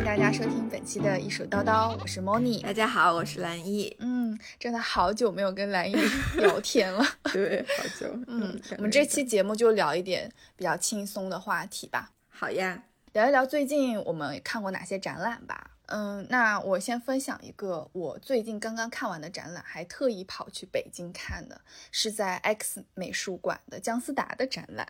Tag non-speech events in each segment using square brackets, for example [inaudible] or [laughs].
迎大家收听本期的一手叨叨，我是 Moni。大家好，我是蓝易。嗯，真的好久没有跟蓝易聊天了。[laughs] 对，好久。嗯，我们这期节目就聊一点比较轻松的话题吧。好呀，聊一聊最近我们看过哪些展览吧。嗯，那我先分享一个我最近刚刚看完的展览，还特意跑去北京看的，是在 X 美术馆的姜思达的展览。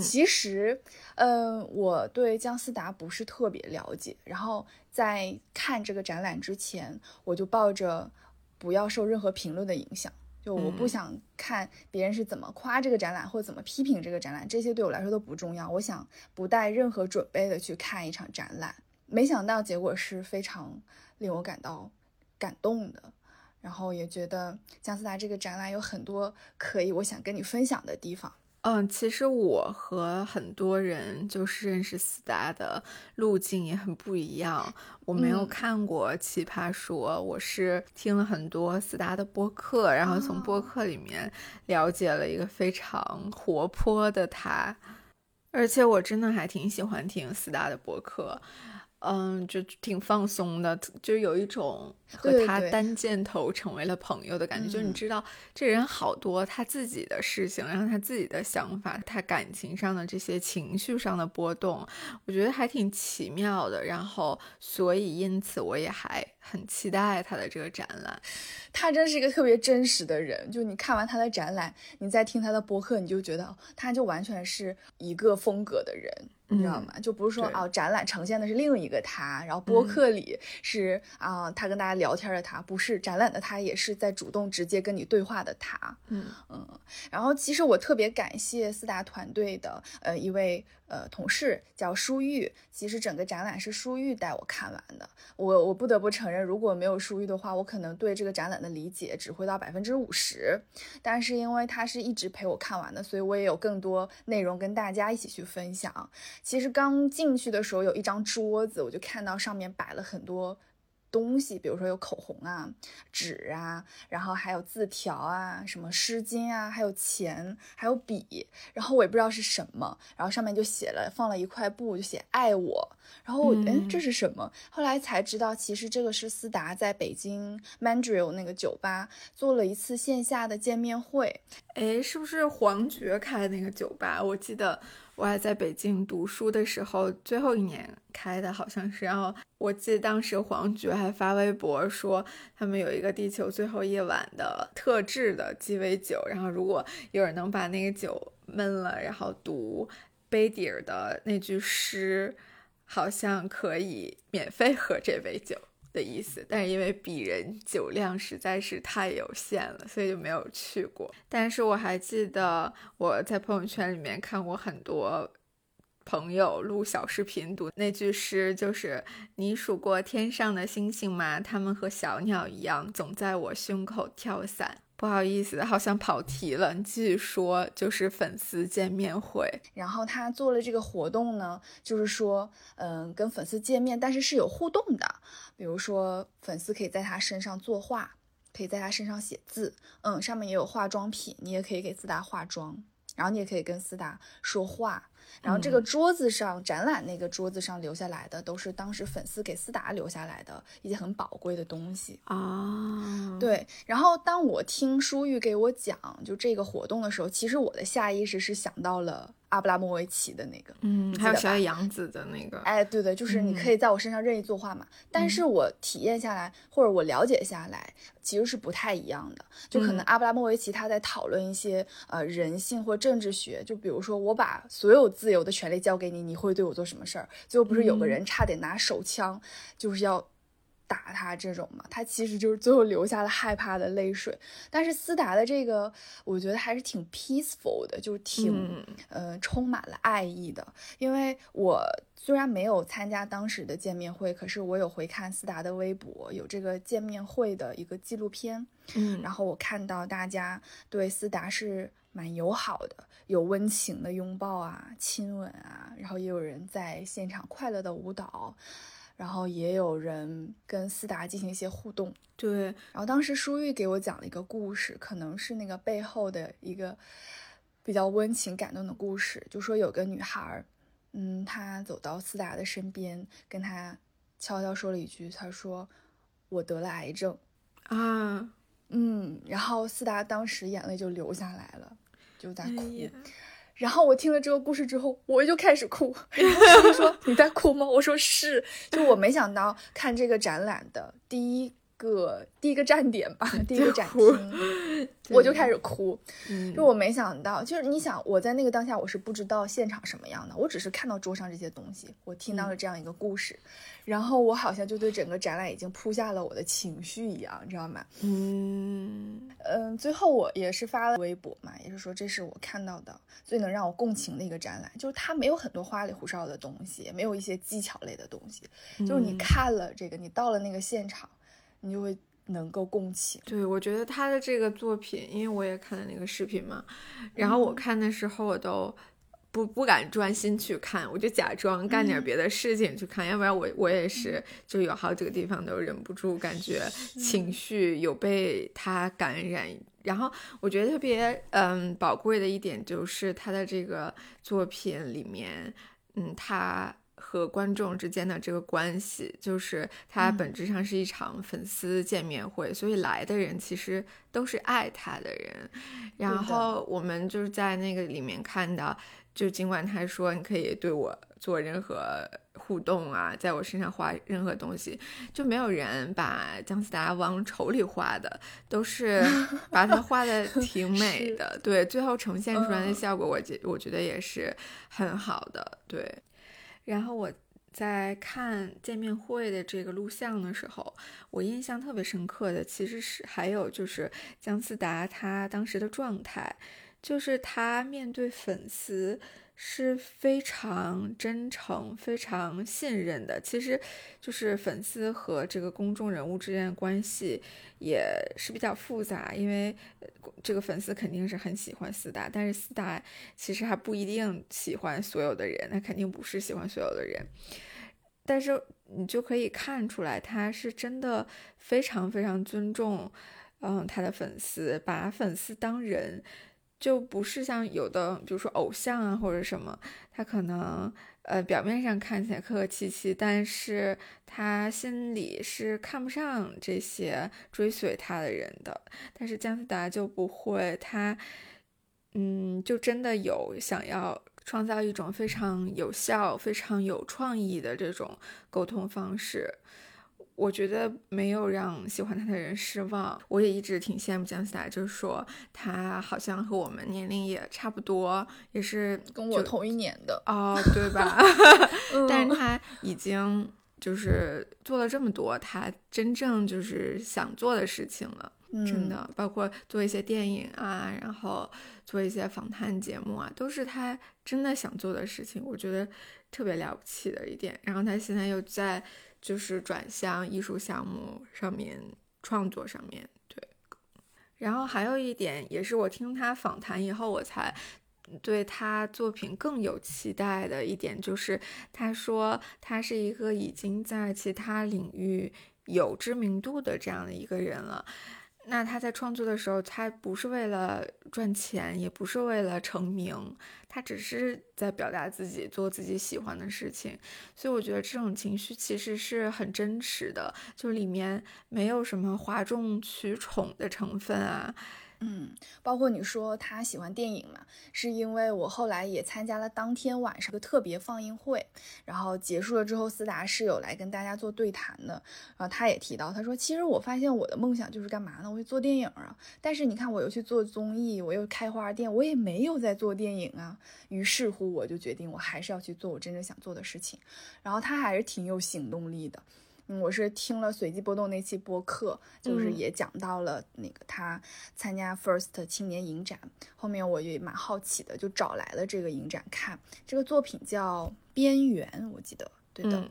其实，嗯，我对姜思达不是特别了解，然后在看这个展览之前，我就抱着不要受任何评论的影响，就我不想看别人是怎么夸这个展览或怎么批评这个展览，这些对我来说都不重要。我想不带任何准备的去看一场展览。没想到结果是非常令我感到感动的，然后也觉得姜思达这个展览有很多可以我想跟你分享的地方。嗯，其实我和很多人就是认识思达的路径也很不一样。我没有看过《奇葩说》，我是听了很多思达的播客，然后从播客里面了解了一个非常活泼的他，而且我真的还挺喜欢听思达的播客。嗯，就挺放松的，就有一种和他单箭头成为了朋友的感觉。就是你知道，这人好多他自己的事情，然后他自己的想法，他感情上的这些情绪上的波动，我觉得还挺奇妙的。然后，所以因此我也还很期待他的这个展览。他真是一个特别真实的人，就你看完他的展览，你再听他的播客，你就觉得他就完全是一个风格的人。你知道吗？就不是说哦，展览呈现的是另一个他，然后播客里是啊，他跟大家聊天的他，不是展览的他，也是在主动直接跟你对话的他。嗯嗯。然后其实我特别感谢四大团队的呃一位呃同事叫舒玉，其实整个展览是舒玉带我看完的。我我不得不承认，如果没有舒玉的话，我可能对这个展览的理解只会到百分之五十。但是因为他是一直陪我看完的，所以我也有更多内容跟大家一起去分享。其实刚进去的时候有一张桌子，我就看到上面摆了很多东西，比如说有口红啊、纸啊，然后还有字条啊、什么湿巾啊，还有钱，还有笔，然后我也不知道是什么，然后上面就写了，放了一块布，就写爱我。然后我哎，这是什么？后来才知道，其实这个是思达在北京 Mandrill 那个酒吧做了一次线下的见面会。哎，是不是黄觉开的那个酒吧？我记得我还在北京读书的时候，最后一年开的好像是。然后我记得当时黄觉还发微博说，他们有一个地球最后夜晚的特制的鸡尾酒，然后如果有人能把那个酒闷了，然后读杯底儿的那句诗。好像可以免费喝这杯酒的意思，但是因为鄙人酒量实在是太有限了，所以就没有去过。但是我还记得我在朋友圈里面看过很多朋友录小视频读那句诗，就是“你数过天上的星星吗？他们和小鸟一样，总在我胸口跳伞。”不好意思，好像跑题了。你继续说，就是粉丝见面会，然后他做了这个活动呢，就是说，嗯，跟粉丝见面，但是是有互动的。比如说，粉丝可以在他身上作画，可以在他身上写字，嗯，上面也有化妆品，你也可以给思达化妆，然后你也可以跟思达说话。然后这个桌子上展览那个桌子上留下来的，都是当时粉丝给思达留下来的一些很宝贵的东西啊。对，然后当我听舒玉给我讲就这个活动的时候，其实我的下意识是想到了。阿布拉莫维奇的那个，嗯，还有小野洋子的那个，哎，对对，就是你可以在我身上任意作画嘛。但是我体验下来，或者我了解下来，其实是不太一样的。就可能阿布拉莫维奇他在讨论一些呃人性或政治学，就比如说我把所有自由的权利交给你，你会对我做什么事儿？最后不是有个人差点拿手枪，就是要。打他这种嘛，他其实就是最后留下了害怕的泪水。但是思达的这个，我觉得还是挺 peaceful 的，就挺呃充满了爱意的。因为我虽然没有参加当时的见面会，可是我有回看思达的微博，有这个见面会的一个纪录片。嗯，然后我看到大家对思达是蛮友好的，有温情的拥抱啊、亲吻啊，然后也有人在现场快乐的舞蹈。然后也有人跟思达进行一些互动，对。然后当时舒玉给我讲了一个故事，可能是那个背后的一个比较温情感动的故事，就说有个女孩，嗯，她走到思达的身边，跟他悄悄说了一句：“她说我得了癌症啊。”嗯，然后思达当时眼泪就流下来了，就在哭。然后我听了这个故事之后，我就开始哭。[laughs] [laughs] 师傅说：“你在哭吗？”我说：“是。”就我没想到看这个展览的第一。个第一个站点吧，第一个展厅，[laughs] 我就开始哭，就我没想到，就是你想我在那个当下，我是不知道现场什么样的，我只是看到桌上这些东西，我听到了这样一个故事，然后我好像就对整个展览已经铺下了我的情绪一样，你知道吗？嗯。嗯，最后我也是发了微博嘛，也是说这是我看到的最能让我共情的一个展览，就是它没有很多花里胡哨的东西，也没有一些技巧类的东西，就是你看了这个，你到了那个现场。你就会能够共情。对，我觉得他的这个作品，因为我也看了那个视频嘛，然后我看的时候我都不不敢专心去看，我就假装干点别的事情去看，要不然我我也是就有好几个地方都忍不住，感觉情绪有被他感染。然后我觉得特别嗯宝贵的一点就是他的这个作品里面，嗯他。和观众之间的这个关系，就是它本质上是一场粉丝见面会，所以来的人其实都是爱他的人。然后我们就是在那个里面看到，就尽管他说你可以对我做任何互动啊，在我身上画任何东西，就没有人把姜思达往丑里画的，都是 [laughs] 把他画的挺美的。对，最后呈现出来的效果，我觉我觉得也是很好的。对。然后我在看见面会的这个录像的时候，我印象特别深刻的其实是还有就是姜思达他当时的状态，就是他面对粉丝。是非常真诚、非常信任的。其实，就是粉丝和这个公众人物之间的关系也是比较复杂，因为这个粉丝肯定是很喜欢四大，但是四大其实还不一定喜欢所有的人，他肯定不是喜欢所有的人。但是你就可以看出来，他是真的非常非常尊重，嗯，他的粉丝，把粉丝当人。就不是像有的，比如说偶像啊或者什么，他可能呃表面上看起来客客气气，但是他心里是看不上这些追随他的人的。但是姜思达就不会，他嗯，就真的有想要创造一种非常有效、非常有创意的这种沟通方式。我觉得没有让喜欢他的人失望，我也一直挺羡慕姜思达，就是说他好像和我们年龄也差不多，也是跟我同一年的哦，对吧？[laughs] 但是他已经就是做了这么多他真正就是想做的事情了，真的，包括做一些电影啊，然后做一些访谈节目啊，都是他真的想做的事情，我觉得特别了不起的一点。然后他现在又在。就是转向艺术项目上面创作上面对，然后还有一点也是我听他访谈以后我才对他作品更有期待的一点，就是他说他是一个已经在其他领域有知名度的这样的一个人了。那他在创作的时候，他不是为了赚钱，也不是为了成名，他只是在表达自己，做自己喜欢的事情。所以我觉得这种情绪其实是很真实的，就里面没有什么哗众取宠的成分啊。嗯，包括你说他喜欢电影嘛，是因为我后来也参加了当天晚上的特别放映会，然后结束了之后，思达是有来跟大家做对谈的，然后他也提到，他说其实我发现我的梦想就是干嘛呢？我会做电影啊，但是你看我又去做综艺，我又开花店，我也没有在做电影啊，于是乎我就决定我还是要去做我真正想做的事情，然后他还是挺有行动力的。我是听了随机波动那期播客，就是也讲到了那个他参加 First 青年影展，后面我也蛮好奇的，就找来了这个影展看。这个作品叫《边缘》，我记得对的。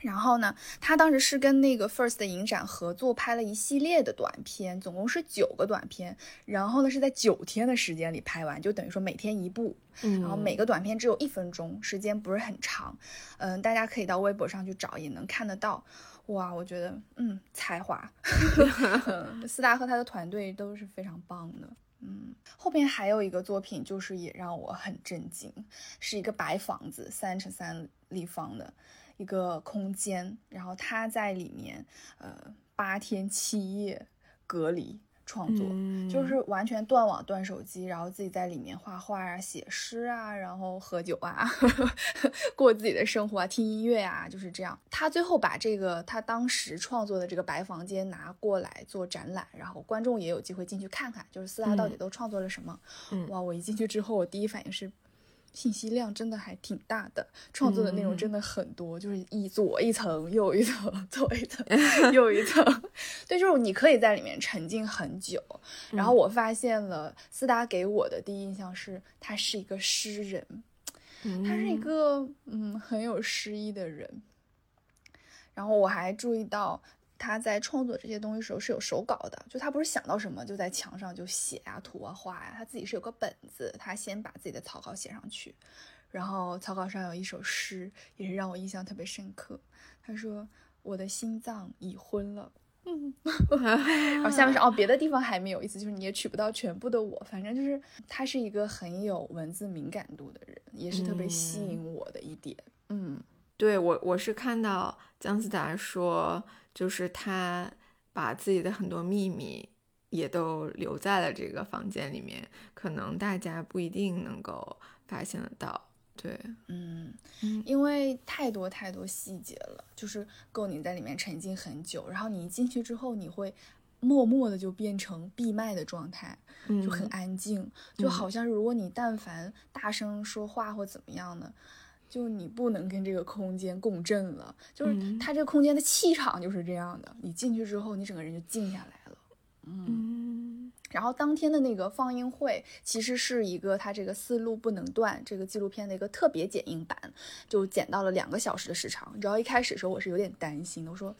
然后呢，他当时是跟那个 First 的影展合作拍了一系列的短片，总共是九个短片。然后呢，是在九天的时间里拍完，就等于说每天一部。嗯，然后每个短片只有一分钟，时间不是很长。嗯，大家可以到微博上去找，也能看得到。哇，我觉得，嗯，才华，[laughs] [laughs] 斯达和他的团队都是非常棒的。嗯，后面还有一个作品，就是也让我很震惊，是一个白房子，三乘三立方的一个空间，然后他在里面，呃，八天七夜隔离。创作就是完全断网、断手机，然后自己在里面画画啊、写诗啊，然后喝酒啊，[laughs] 过自己的生活啊，听音乐啊，就是这样。他最后把这个他当时创作的这个白房间拿过来做展览，然后观众也有机会进去看看，就是四大到底都创作了什么。哇！我一进去之后，我第一反应是。信息量真的还挺大的，创作的内容真的很多，就是一左一层，右一层，[laughs] 左一层，[laughs] 右一层。对，就是你可以在里面沉浸很久。然后我发现了斯达给我的第一印象是，他是一个诗人，他是一个嗯很有诗意的人。然后我还注意到。他在创作这些东西时候是有手稿的，就他不是想到什么就在墙上就写啊、涂啊、画呀，他自己是有个本子，他先把自己的草稿写上去，然后草稿上有一首诗，也是让我印象特别深刻。他说：“我的心脏已昏了。”嗯，然后下面是哦，别的地方还没有意思，就是你也娶不到全部的我，反正就是他是一个很有文字敏感度的人，也是特别吸引我的一点。嗯，对我我是看到姜思达说。就是他把自己的很多秘密也都留在了这个房间里面，可能大家不一定能够发现得到。对，嗯，因为太多太多细节了，就是够你在里面沉浸很久。然后你一进去之后，你会默默的就变成闭麦的状态，就很安静，就好像如果你但凡大声说话或怎么样呢？就你不能跟这个空间共振了，就是它这个空间的气场就是这样的。你进去之后，你整个人就静下来了。嗯，然后当天的那个放映会其实是一个它这个思路不能断这个纪录片的一个特别剪映版，就剪到了两个小时的时长。你知道一开始的时候我是有点担心的，我说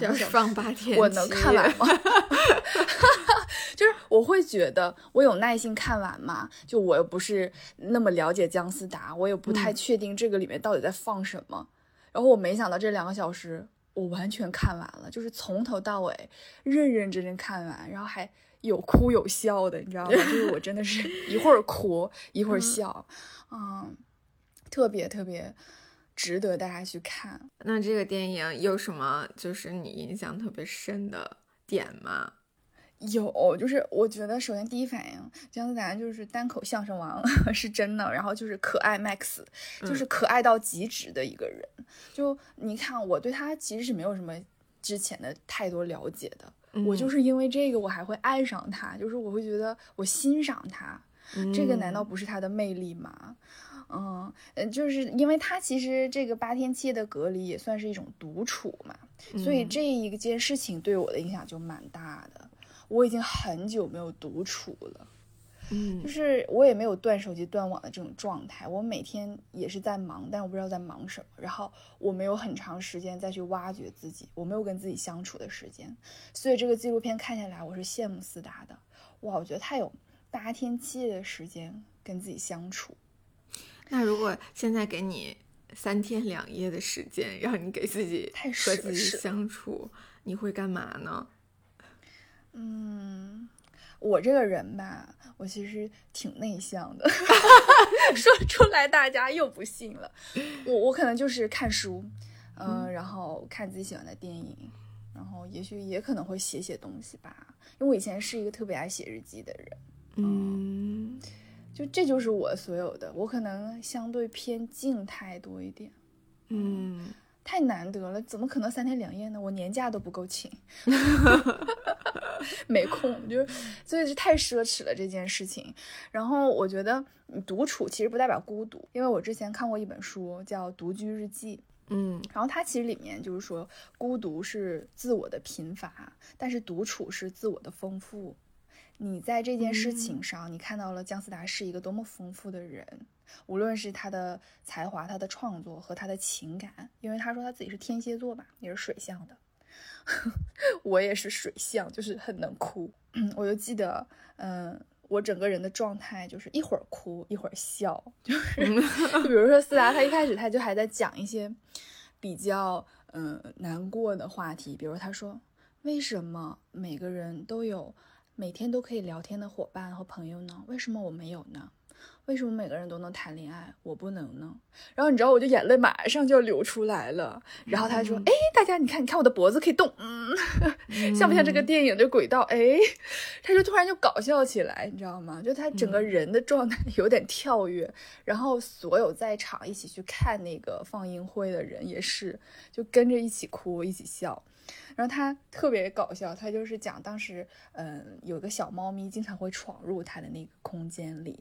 两个小时放八天，我能看完吗？[laughs] 就是我会觉得我有耐心看完嘛，就我又不是那么了解姜思达，我也不太确定这个里面到底在放什么。然后我没想到这两个小时我完全看完了，就是从头到尾认认真真看完，然后还有哭有笑的，你知道吗？[laughs] 就是我真的是一会儿哭一会儿笑，嗯，特别特别值得大家去看。那这个电影有什么就是你印象特别深的点吗？有，就是我觉得首先第一反应，姜思达就是单口相声王 [laughs] 是真的，然后就是可爱 Max，就是可爱到极致的一个人。就你看，我对他其实是没有什么之前的太多了解的，我就是因为这个我还会爱上他，就是我会觉得我欣赏他，这个难道不是他的魅力吗？嗯，就是因为他其实这个八天七夜的隔离也算是一种独处嘛，所以这一件事情对我的影响就蛮大的。我已经很久没有独处了，嗯，就是我也没有断手机、断网的这种状态。我每天也是在忙，但我不知道在忙什么。然后我没有很长时间再去挖掘自己，我没有跟自己相处的时间。所以这个纪录片看下来，我是羡慕思达的。哇，我觉得他有八天七夜的时间跟自己相处。那如果现在给你三天两夜的时间，让你给自己和自己相处，你会干嘛呢？嗯，我这个人吧，我其实挺内向的，[laughs] 说出来大家又不信了。我我可能就是看书，嗯，然后看自己喜欢的电影，然后也许也可能会写写东西吧。因为我以前是一个特别爱写日记的人，嗯，就这就是我所有的。我可能相对偏静态多一点，嗯。太难得了，怎么可能三天两夜呢？我年假都不够请，[laughs] [laughs] 没空，就是所以就太奢侈了这件事情。然后我觉得独处其实不代表孤独，因为我之前看过一本书叫《独居日记》，嗯，然后它其实里面就是说，孤独是自我的贫乏，但是独处是自我的丰富。你在这件事情上，你看到了姜思达是一个多么丰富的人。无论是他的才华、他的创作和他的情感，因为他说他自己是天蝎座吧，也是水象的。[laughs] 我也是水象，就是很能哭。我就记得，嗯，我整个人的状态就是一会儿哭一会儿笑，就 [laughs] 是就比如说思达，他一开始他就还在讲一些比较嗯难过的话题，比如他说为什么每个人都有每天都可以聊天的伙伴和朋友呢？为什么我没有呢？为什么每个人都能谈恋爱，我不能呢？然后你知道，我就眼泪马上就要流出来了。然后他说：“哎，大家，你看，你看我的脖子可以动，嗯，[laughs] 像不像这个电影的轨道？哎，他就突然就搞笑起来，你知道吗？就他整个人的状态有点跳跃。然后所有在场一起去看那个放映会的人也是，就跟着一起哭，一起笑。然后他特别搞笑，他就是讲当时，嗯，有个小猫咪经常会闯入他的那个空间里。”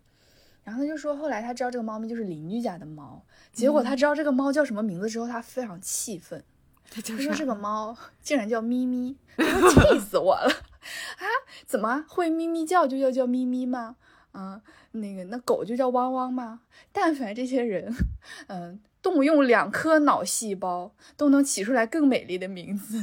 然后他就说，后来他知道这个猫咪就是邻居家的猫，结果他知道这个猫叫什么名字之后，他非常气愤。[laughs] 他就说这个猫 [laughs] 竟然叫咪咪，气死我了！[laughs] 啊，怎么会咪咪叫就要叫咪咪吗？啊，那个那狗就叫汪汪吗？但凡这些人，嗯，动用两颗脑细胞，都能起出来更美丽的名字。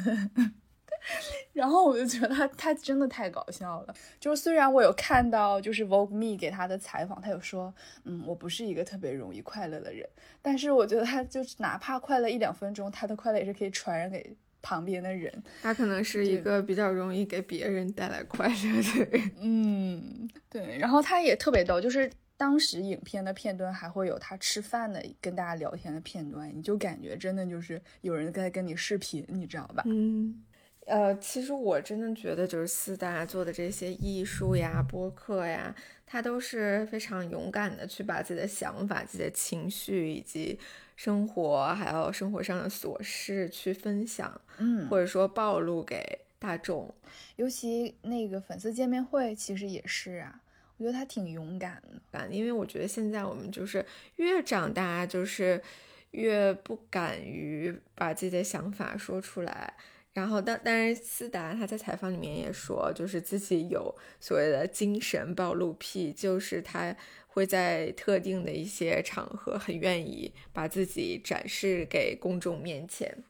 然后我就觉得他他真的太搞笑了。就是虽然我有看到就是 Vogue Me 给他的采访，他有说，嗯，我不是一个特别容易快乐的人，但是我觉得他就是哪怕快乐一两分钟，他的快乐也是可以传染给旁边的人。他可能是一个比较容易给别人带来快乐的人。[laughs] 嗯，对。然后他也特别逗，就是当时影片的片段还会有他吃饭的跟大家聊天的片段，你就感觉真的就是有人在跟你视频，你知道吧？嗯。呃，其实我真的觉得，就是四大做的这些艺术呀、播客呀，他都是非常勇敢的去把自己的想法、自己的情绪以及生活，还有生活上的琐事去分享，嗯，或者说暴露给大众。尤其那个粉丝见面会，其实也是啊，我觉得他挺勇敢的，因为我觉得现在我们就是越长大，就是越不敢于把自己的想法说出来。然后，但但是思达他在采访里面也说，就是自己有所谓的精神暴露癖，就是他会在特定的一些场合很愿意把自己展示给公众面前。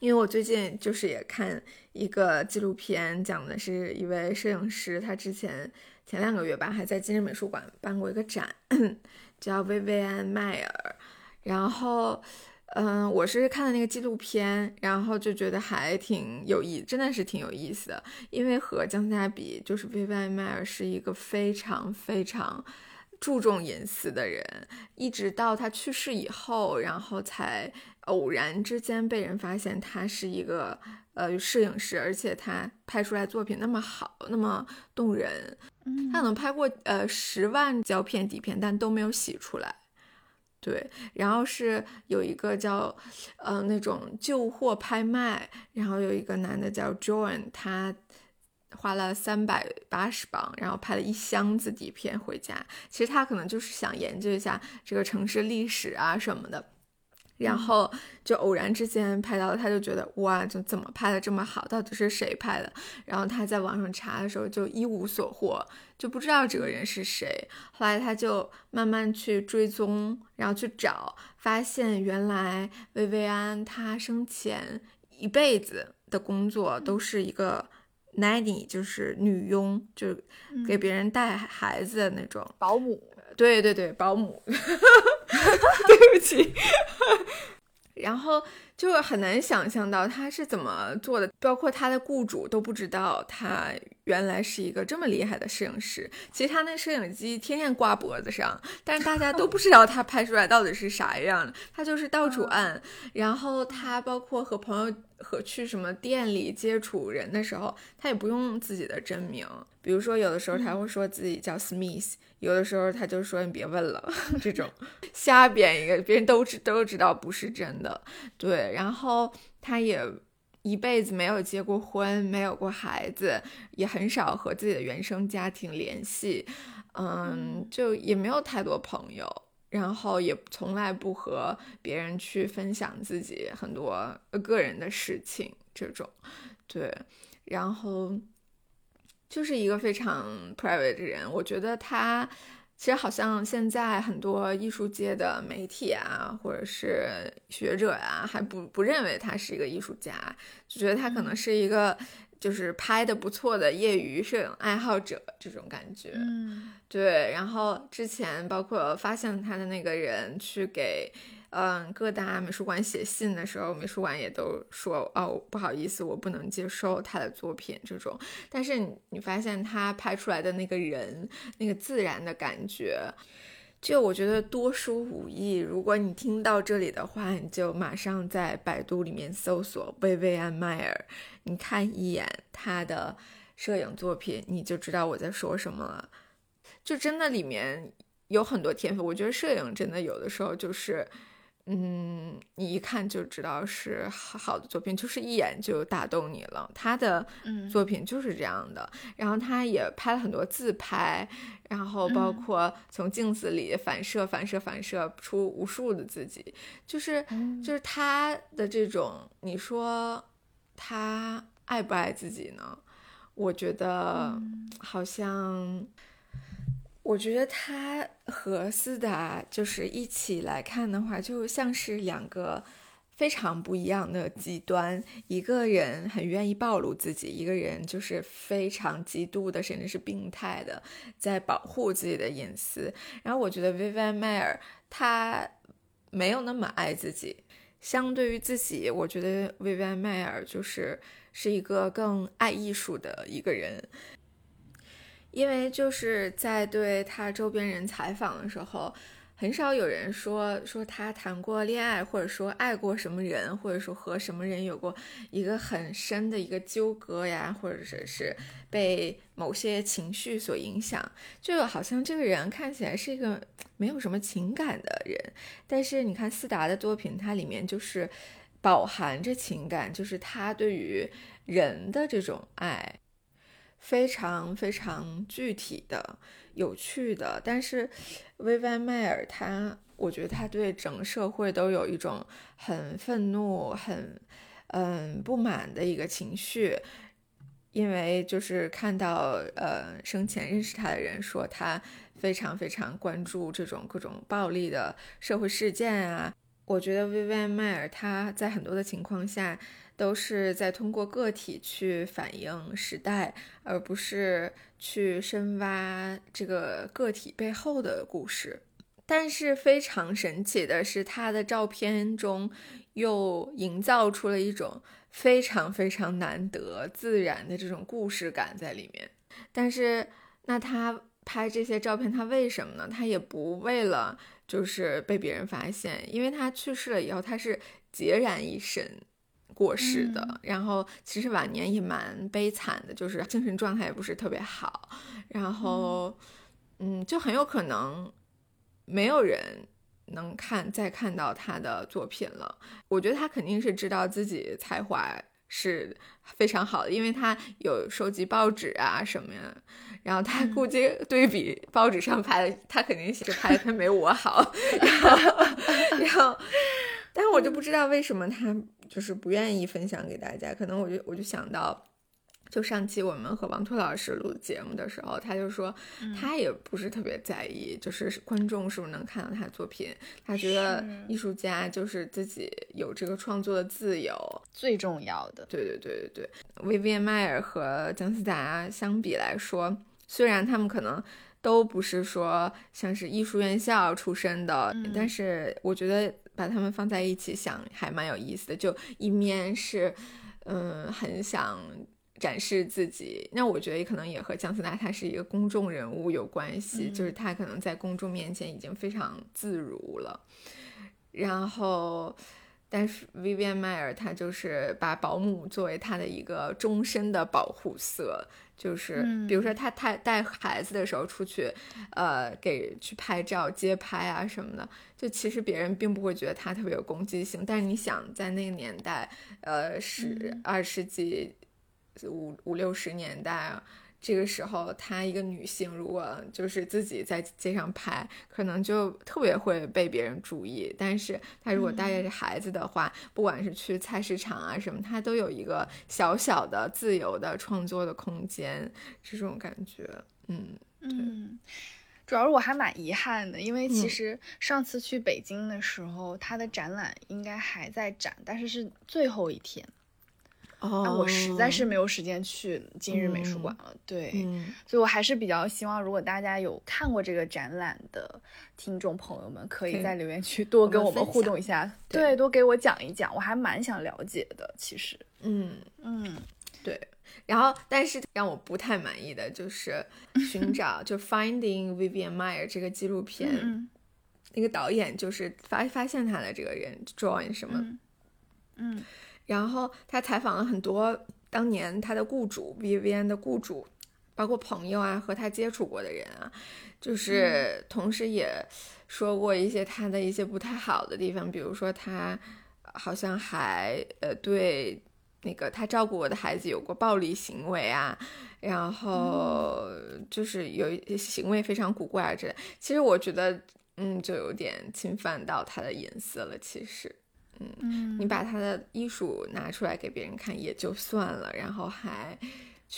因为我最近就是也看一个纪录片，讲的是一位摄影师，他之前前两个月吧还在今日美术馆办过一个展，[clears throat] 叫薇薇安迈尔，然后。嗯，我是看的那个纪录片，然后就觉得还挺有意，真的是挺有意思的。因为和江嘉比，就是薇薇麦尔是一个非常非常注重隐私的人，一直到他去世以后，然后才偶然之间被人发现他是一个呃摄影师，而且他拍出来作品那么好，那么动人。嗯，他可能拍过呃十万胶片底片，但都没有洗出来。对，然后是有一个叫，呃，那种旧货拍卖，然后有一个男的叫 John，他花了三百八十磅，然后拍了一箱子底片回家。其实他可能就是想研究一下这个城市历史啊什么的。然后就偶然之间拍到了，他就觉得哇，就怎么拍的这么好？到底是谁拍的？然后他在网上查的时候就一无所获，就不知道这个人是谁。后来他就慢慢去追踪，然后去找，发现原来薇薇安她生前一辈子的工作都是一个 nanny，就是女佣，就给别人带孩子的那种保姆。对对对，保姆。[laughs] 对不起，[laughs] 然后就很难想象到他是怎么做的，包括他的雇主都不知道他原来是一个这么厉害的摄影师。其实他那摄影机天天挂脖子上，但是大家都不知道他拍出来到底是啥样的。他就是到处按，然后他包括和朋友和去什么店里接触人的时候，他也不用自己的真名。比如说有的时候他会说自己叫 Smith。有的时候他就说你别问了，[laughs] 这种瞎编一个，别人都知都知道不是真的。对，然后他也一辈子没有结过婚，没有过孩子，也很少和自己的原生家庭联系，嗯，就也没有太多朋友，然后也从来不和别人去分享自己很多个人的事情，这种，对，然后。就是一个非常 private 的人，我觉得他其实好像现在很多艺术界的媒体啊，或者是学者啊，还不不认为他是一个艺术家，就觉得他可能是一个就是拍的不错的业余摄影爱好者这种感觉。嗯，对。然后之前包括发现他的那个人去给。嗯，各大美术馆写信的时候，美术馆也都说哦，不好意思，我不能接受他的作品这种。但是你你发现他拍出来的那个人，那个自然的感觉，就我觉得多书无益。如果你听到这里的话，你就马上在百度里面搜索薇薇安·迈尔，你看一眼他的摄影作品，你就知道我在说什么了。就真的里面有很多天赋，我觉得摄影真的有的时候就是。嗯，你一看就知道是好好的作品，就是一眼就打动你了。他的作品就是这样的。然后他也拍了很多自拍，然后包括从镜子里反射、反射、反射出无数的自己，就是就是他的这种。你说他爱不爱自己呢？我觉得好像。我觉得他和斯达就是一起来看的话，就像是两个非常不一样的极端。一个人很愿意暴露自己，一个人就是非常极度的，甚至是病态的在保护自己的隐私。然后我觉得薇薇安·迈尔他没有那么爱自己，相对于自己，我觉得薇薇安·迈尔就是是一个更爱艺术的一个人。因为就是在对他周边人采访的时候，很少有人说说他谈过恋爱，或者说爱过什么人，或者说和什么人有过一个很深的一个纠葛呀，或者是是被某些情绪所影响，就好像这个人看起来是一个没有什么情感的人。但是你看思达的作品，它里面就是饱含着情感，就是他对于人的这种爱。非常非常具体的、有趣的，但是薇薇安·迈尔他，我觉得他对整个社会都有一种很愤怒、很嗯不满的一个情绪，因为就是看到呃生前认识他的人说他非常非常关注这种各种暴力的社会事件啊，我觉得薇薇安·迈尔他在很多的情况下。都是在通过个体去反映时代，而不是去深挖这个个体背后的故事。但是非常神奇的是，他的照片中又营造出了一种非常非常难得自然的这种故事感在里面。但是，那他拍这些照片，他为什么呢？他也不为了就是被别人发现，因为他去世了以后，他是孑然一身。过世的，然后其实晚年也蛮悲惨的，就是精神状态也不是特别好，然后，嗯，就很有可能没有人能看再看到他的作品了。我觉得他肯定是知道自己才华是非常好的，因为他有收集报纸啊什么呀，然后他估计对比报纸上拍的，他肯定是拍的没我好 [laughs] [laughs] 然后，然后，但是我就不知道为什么他。就是不愿意分享给大家，可能我就我就想到，就上期我们和王拓老师录节目的时候，他就说他也不是特别在意，就是观众是不是能看到他的作品，他觉得艺术家就是自己有这个创作的自由最重要的。对对对对对，维维安·迈尔和姜思达相比来说，虽然他们可能都不是说像是艺术院校出身的，但是我觉得。把他们放在一起想还蛮有意思的，就一面是，嗯，很想展示自己，那我觉得可能也和姜思达他是一个公众人物有关系，就是他可能在公众面前已经非常自如了，然后。但是 Vivian 迈尔她就是把保姆作为她的一个终身的保护色，就是比如说他他带孩子的时候出去，呃，给去拍照、街拍啊什么的，就其实别人并不会觉得她特别有攻击性。但是你想，在那个年代，呃，十二世纪五五六十年代。这个时候，她一个女性，如果就是自己在街上拍，可能就特别会被别人注意。但是她如果带着孩子的话，不管是去菜市场啊什么，她都有一个小小的自由的创作的空间。这种感觉，嗯嗯，主要是我还蛮遗憾的，因为其实上次去北京的时候，她的展览应该还在展，但是是最后一天。哦，我实在是没有时间去今日美术馆了。对，所以我还是比较希望，如果大家有看过这个展览的听众朋友们，可以在留言区多跟我们互动一下，对，多给我讲一讲，我还蛮想了解的。其实，嗯嗯，对。[laughs] 然后，但是让我不太满意的就是寻找，就 [laughs] Finding Vivian Meyer 这个纪录片，那个导演就是发发现他的这个人 John 什么，嗯。然后他采访了很多当年他的雇主 Vivian 的雇主，包括朋友啊和他接触过的人啊，就是同时也说过一些他的一些不太好的地方，比如说他好像还呃对那个他照顾我的孩子有过暴力行为啊，然后就是有一些行为非常古怪啊之类。其实我觉得嗯就有点侵犯到他的隐私了，其实。嗯，你把他的医术拿出来给别人看也就算了，然后还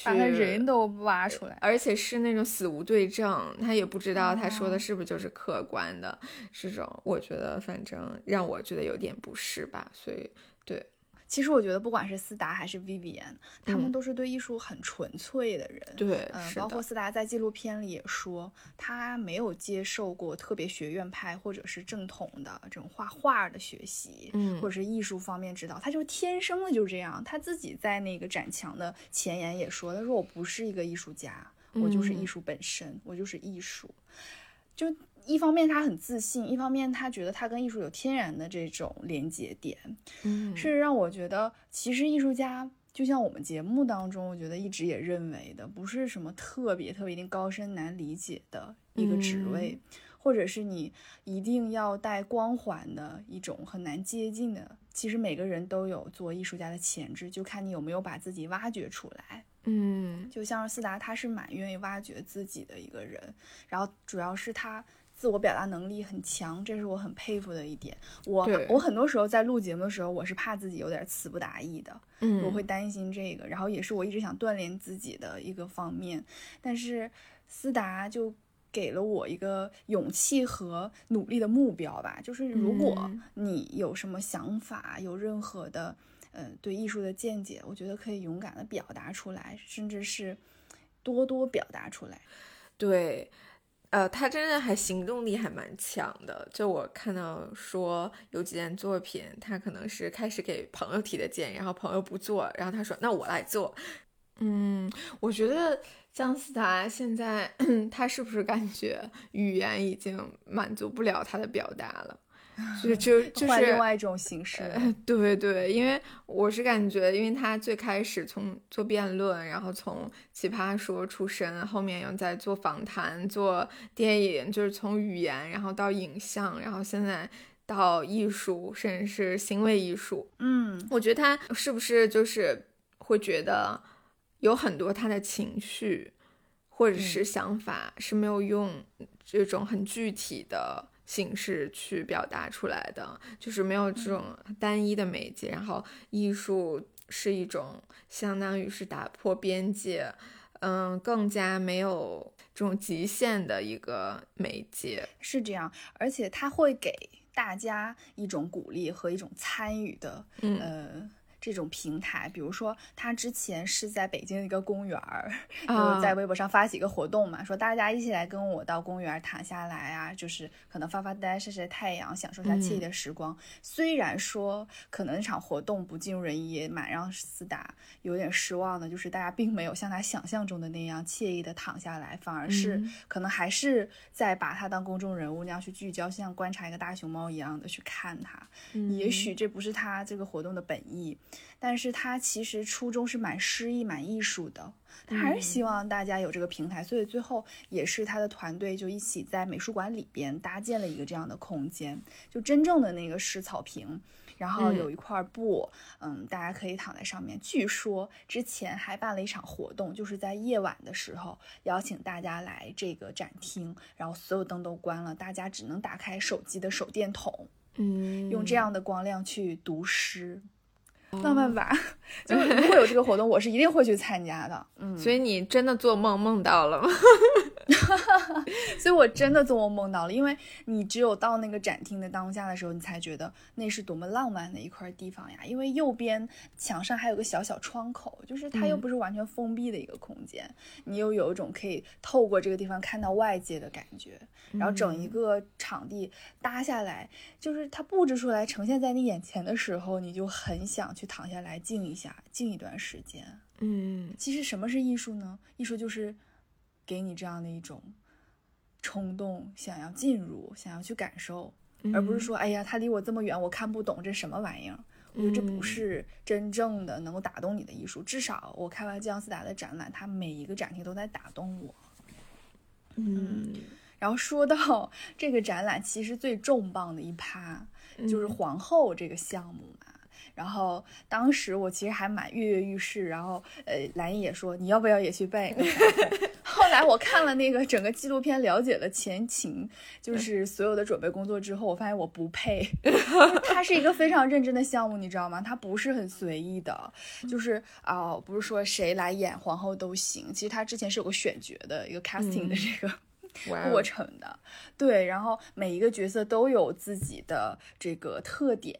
把他人都挖出来，而且是那种死无对证，他也不知道他说的是不是就是客观的，这种我觉得反正让我觉得有点不适吧，所以对。其实我觉得，不管是思达还是 Vivian，他们都是对艺术很纯粹的人。对，嗯，包括思达在纪录片里也说，他没有接受过特别学院派或者是正统的这种画画的学习，嗯，或者是艺术方面指导，他就是天生的就是这样。他自己在那个展墙的前言也说，他说我不是一个艺术家，我就是艺术本身，我就是艺术，就。一方面他很自信，一方面他觉得他跟艺术有天然的这种连接点，嗯，是让我觉得其实艺术家就像我们节目当中，我觉得一直也认为的，不是什么特别特别一定高深难理解的一个职位，或者是你一定要带光环的一种很难接近的。其实每个人都有做艺术家的潜质，就看你有没有把自己挖掘出来。嗯，就像是四达，他是蛮愿意挖掘自己的一个人，然后主要是他。自我表达能力很强，这是我很佩服的一点。我我很多时候在录节目的时候，我是怕自己有点词不达意的，嗯，我会担心这个，然后也是我一直想锻炼自己的一个方面。但是思达就给了我一个勇气和努力的目标吧，就是如果你有什么想法，有任何的呃对艺术的见解，我觉得可以勇敢的表达出来，甚至是多多表达出来。对。呃，他真的还行动力还蛮强的。就我看到说有几件作品，他可能是开始给朋友提的建议，然后朋友不做，然后他说那我来做。嗯，我觉得姜思达现在 [clears throat] 他是不是感觉语言已经满足不了他的表达了？[laughs] 就就就是另外一种形式，对对，因为我是感觉，因为他最开始从做辩论，然后从奇葩说出身，后面又在做访谈、做电影，就是从语言，然后到影像，然后现在到艺术，甚至是行为艺术。嗯，我觉得他是不是就是会觉得有很多他的情绪或者是想法是没有用这种很具体的。形式去表达出来的，就是没有这种单一的媒介。然后艺术是一种相当于是打破边界，嗯，更加没有这种极限的一个媒介，是这样。而且它会给大家一种鼓励和一种参与的，嗯。这种平台，比如说他之前是在北京的一个公园儿，就在微博上发起一个活动嘛，说大家一起来跟我到公园躺下来啊，就是可能发发呆、晒晒太阳，享受一下惬意的时光。虽然说可能那场活动不尽如人意，蛮让思达有点失望的，就是大家并没有像他想象中的那样惬意的躺下来，反而是可能还是在把他当公众人物那样去聚焦，像观察一个大熊猫一样的去看他。也许这不是他这个活动的本意。但是他其实初衷是蛮诗意、蛮艺术的，他还是希望大家有这个平台，所以最后也是他的团队就一起在美术馆里边搭建了一个这样的空间，就真正的那个是草坪，然后有一块布，嗯，大家可以躺在上面。据说之前还办了一场活动，就是在夜晚的时候邀请大家来这个展厅，然后所有灯都关了，大家只能打开手机的手电筒，嗯，用这样的光亮去读诗。浪漫吧，[laughs] 就如果有这个活动，我是一定会去参加的。嗯，所以你真的做梦梦到了吗？[laughs] 所以我真的做梦梦到了，因为你只有到那个展厅的当下的时候，你才觉得那是多么浪漫的一块地方呀。因为右边墙上还有个小小窗口，就是它又不是完全封闭的一个空间，你又有一种可以透过这个地方看到外界的感觉。然后整一个场地搭下来，就是它布置出来呈现在你眼前的时候，你就很想去躺下来静一下，静一段时间。嗯，其实什么是艺术呢？艺术就是给你这样的一种冲动，想要进入，想要去感受，而不是说，哎呀，他离我这么远，我看不懂这什么玩意儿。我觉得这不是真正的能够打动你的艺术。至少我看完姜思达的展览，他每一个展厅都在打动我。嗯，然后说到这个展览，其实最重磅的一趴就是皇后这个项目嘛。然后当时我其实还蛮跃跃欲试，然后呃，兰姨也说你要不要也去扮演个皇后？[laughs] 后来我看了那个整个纪录片，了解了前情，就是所有的准备工作之后，我发现我不配。[laughs] 它是一个非常认真的项目，你知道吗？它不是很随意的，就是啊，不是说谁来演皇后都行。其实它之前是有个选角的一个 casting 的这个。过程的，对，然后每一个角色都有自己的这个特点，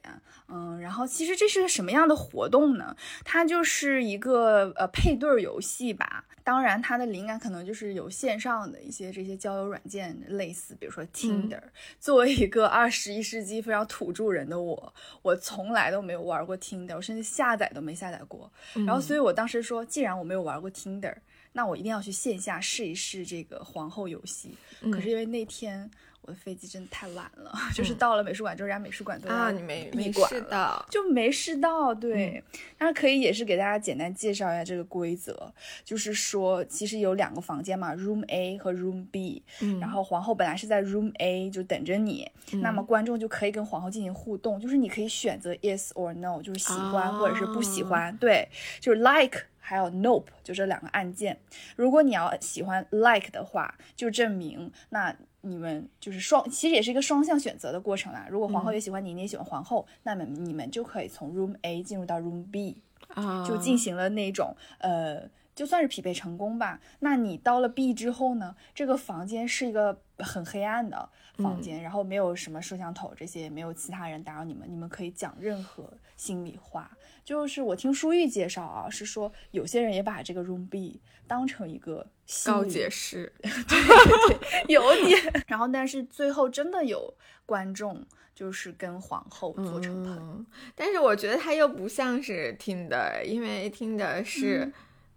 嗯，然后其实这是个什么样的活动呢？它就是一个呃配对游戏吧。当然，它的灵感可能就是有线上的一些这些交友软件类似，比如说 Tinder。作为一个二十一世纪非常土著人的我，我从来都没有玩过 Tinder，我甚至下载都没下载过。然后，所以我当时说，既然我没有玩过 Tinder。那我一定要去线下试一试这个皇后游戏。可是因为那天我的飞机真的太晚了，就是到了美术馆之后，人家美术馆都要闭馆了，就没试到。对，那可以也是给大家简单介绍一下这个规则，就是说其实有两个房间嘛，Room A 和 Room B。嗯，然后皇后本来是在 Room A 就等着你，那么观众就可以跟皇后进行互动，就是你可以选择 Yes or No，就是喜欢或者是不喜欢。对，就是 Like。还有 Nope，就这两个按键。如果你要喜欢 Like 的话，就证明那你们就是双，其实也是一个双向选择的过程啦。如果皇后也喜欢你，你也喜欢皇后，那么你们就可以从 Room A 进入到 Room B，啊，就进行了那种呃，就算是匹配成功吧。那你到了 B 之后呢，这个房间是一个很黑暗的房间，然后没有什么摄像头这些，没有其他人打扰你们，你们可以讲任何心里话。就是我听舒玉介绍啊，是说有些人也把这个 room B 当成一个高解释，[laughs] 对对对，有点。[laughs] 然后，但是最后真的有观众就是跟皇后做成朋但是我觉得他又不像是听的，因为听的是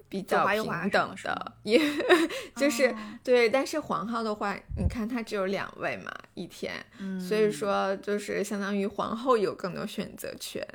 比较平等的，也 [laughs] 就是对。但是皇后的话，你看她只有两位嘛，一天，所以说就是相当于皇后有更多选择权。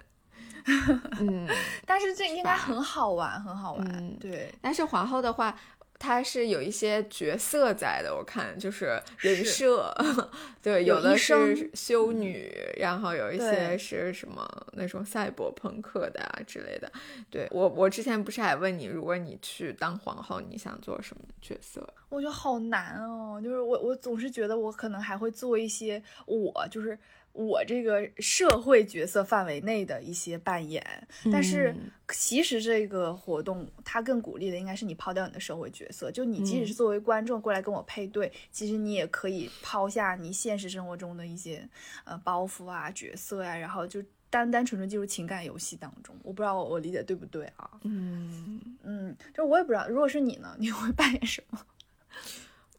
[laughs] 嗯，[laughs] 但是这应该很好玩，很好玩。对，但是皇后的话，她是有一些角色在的，我看就是人设，[laughs] 对，有的是修女，然后有一些是什么那种赛博朋克的啊之类的。对我，我之前不是还问你，如果你去当皇后，你想做什么角色？我觉得好难哦，就是我，我总是觉得我可能还会做一些，我就是。我这个社会角色范围内的一些扮演，但是其实这个活动它更鼓励的应该是你抛掉你的社会角色，就你即使是作为观众过来跟我配对，其实你也可以抛下你现实生活中的一些呃包袱啊、角色呀，然后就单单纯纯进入情感游戏当中。我不知道我理解对不对啊？嗯嗯，就我也不知道，如果是你呢，你会扮演什么？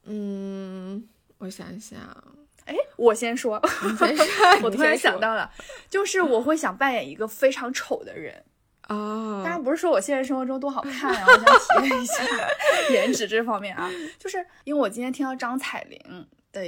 嗯，我想想。哎，我先说，[laughs] 我突然想到了，就是我会想扮演一个非常丑的人啊。当然不是说我现实生活中多好看啊，[laughs] 我想体验一下颜值这方面啊。就是因为我今天听到张彩玲的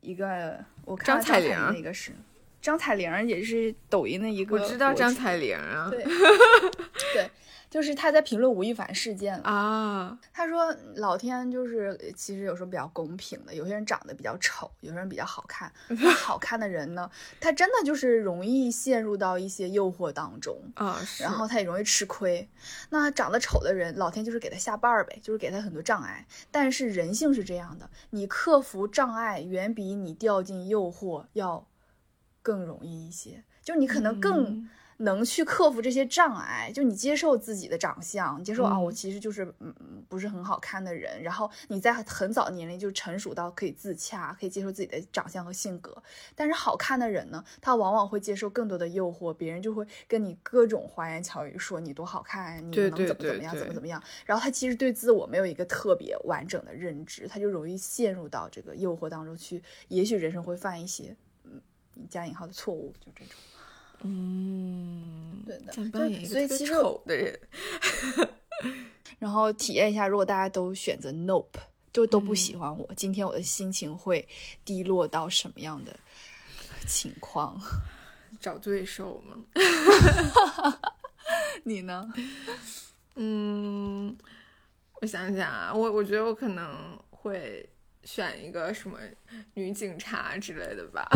一个，我看张彩玲那个是张彩玲，也是抖音的一个，我知道张彩玲啊，[laughs] 对对。就是他在评论吴亦凡事件啊，他说老天就是其实有时候比较公平的，有些人长得比较丑，有些人比较好看。[laughs] 那好看的人呢，他真的就是容易陷入到一些诱惑当中啊，然后他也容易吃亏。那长得丑的人，老天就是给他下绊儿呗，就是给他很多障碍。但是人性是这样的，你克服障碍远比你掉进诱惑要更容易一些，就你可能更。能去克服这些障碍，就你接受自己的长相，你接受啊，嗯我其实就是嗯嗯不是很好看的人，然后你在很早年龄就成熟到可以自洽，可以接受自己的长相和性格。但是好看的人呢，他往往会接受更多的诱惑，别人就会跟你各种花言巧语说你多好看，你能怎么怎么样，怎么怎么样。然后他其实对自我没有一个特别完整的认知，他就容易陷入到这个诱惑当中去，也许人生会犯一些嗯加引号的错误，就这种。嗯，对的就想扮演一个特别所以其实丑的人，[laughs] 然后体验一下，如果大家都选择 nope，就都不嗯喜欢我，今天我的心情会低落到什么样的情况？[laughs] 找罪受吗。[laughs] 你呢？嗯，我想想啊，我我觉得我可能会选一个什么女警察之类的吧，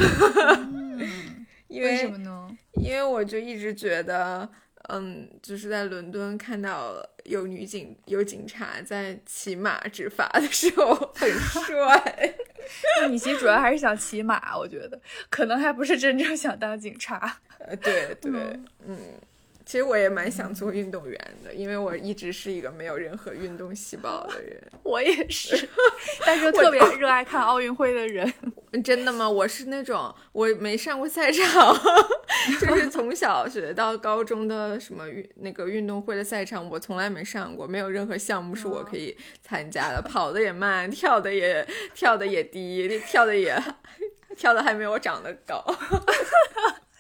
嗯，[laughs] 因为什么呢？因为我就一直觉得，嗯，就是在伦敦看到有女警有警察在骑马执法的时候很帅。[laughs] 那你其实主要还是想骑马，我觉得可能还不是真正想当警察。呃，对对，嗯嗯，其实我也蛮想做运动员的，因为我一直是一个没有任何运动细胞的人。[laughs] 我也是，[laughs] 但是特别热爱看奥运会的人。真的吗？我是那种我没上过赛场，[laughs] 就是从小学到高中的什么运那个运动会的赛场，我从来没上过，没有任何项目是我可以参加的，跑的也慢，跳的也跳的也低，跳的也跳的还没有我长得高。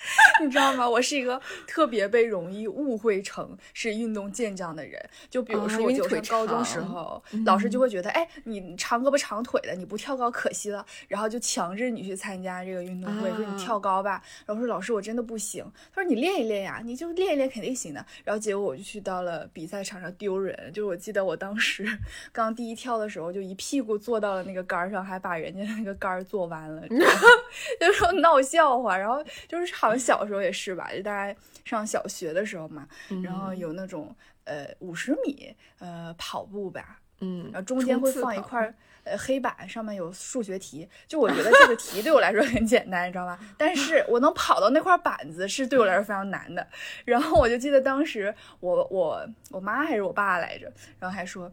[laughs] 你知道吗？我是一个特别被容易误会成是运动健将的人。就比如啊说，我就因为你腿上高中时长候，老师就会觉得，哎，你长胳膊长腿的，你不跳高可惜了，然后就强制你去参加这个运动会，说你啊跳高吧。然后说老师，我真的不行。他说你练一练呀，你就练一练肯定行的。然后结果我就去到了比赛场上丢人，就是我记得我当时 [laughs] 刚第一跳的时候，就一屁股坐到了那个杆儿上，还把人家那个杆儿坐弯了，你知道吗 [laughs] 就说闹笑话。然后就是好像小时候也是吧，就大概上小学的时候嘛，然后有那种呃五十米呃跑步吧，嗯，然后中间会放一块儿呃黑板，上面有数学题。就我觉得这个题对我来说很简单，你知道吧？但是我能跑到那块板子是对我来说非常难的。然后我就记得当时我我我妈还是我爸来着，然后还说。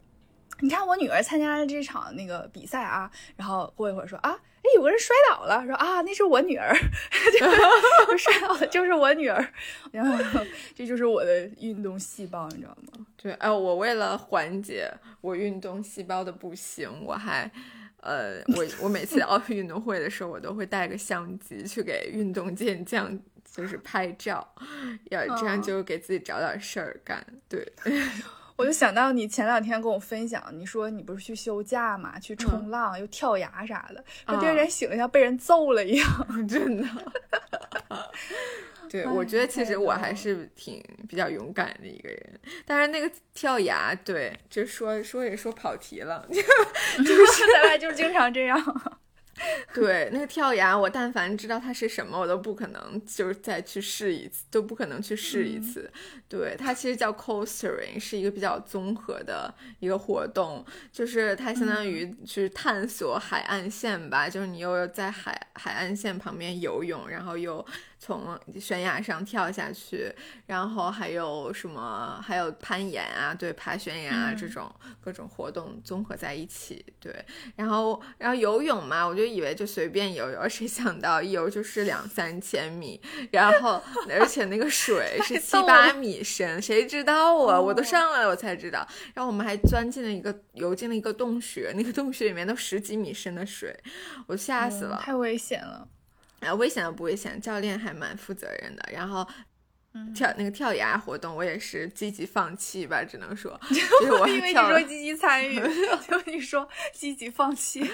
你看我女儿参加了这场那个比赛啊，然后过一会儿说啊，哎，有个人摔倒了，说啊，那是我女儿，[laughs] 就 [laughs] 摔倒了，就是我女儿，[laughs] 然后这就是我的运动细胞，你知道吗？对，哎，我为了缓解我运动细胞的不行，我还，呃，我我每次奥运运动会的时候，我都会带个相机去给运动健将就是拍照，要这样哦就给自己找点事儿干。对，我就想到你前两天跟我分享，你说你不是去休假嘛，去冲浪、又跳崖啥的，说第二天醒了像被人揍了一样。[laughs] 真的。对，我哎觉得其实我还是挺比较勇敢的一个人，但是那个跳崖，对，就说说也说跑题了，[laughs] 就是 [laughs] 在外就是经常这样。[laughs] 对，那个跳崖，我但凡知道它是什么，我都不可能就是再去试一次，都不可能去试一次。对，它其实叫 coastering，是一个比较综合的一个活动，就是它相当于去探索海岸线吧，就是你又在海海岸线旁边游泳，然后又从悬崖上跳下去，然后还有什么，还有攀岩啊，对，爬悬崖啊、嗯这种各种活动综合在一起，对。然后，然后游泳嘛，我就以为就随便游游，谁想到一游就是两三千米，[laughs] 然后而且那个水是 [laughs] 七八米深，谁知道啊？我都哦上来了我才知道。然后我们还钻进了一个游进了一个洞穴，那个洞穴里面都十几米深的水，我吓死了。嗯太危险了。啊，危险不危险？教练还蛮负责任的。然后跳那个跳崖活动，我也是积极放弃吧，只能说，[laughs] 就是我因为你说积极参与，[laughs] 就你说积极放弃。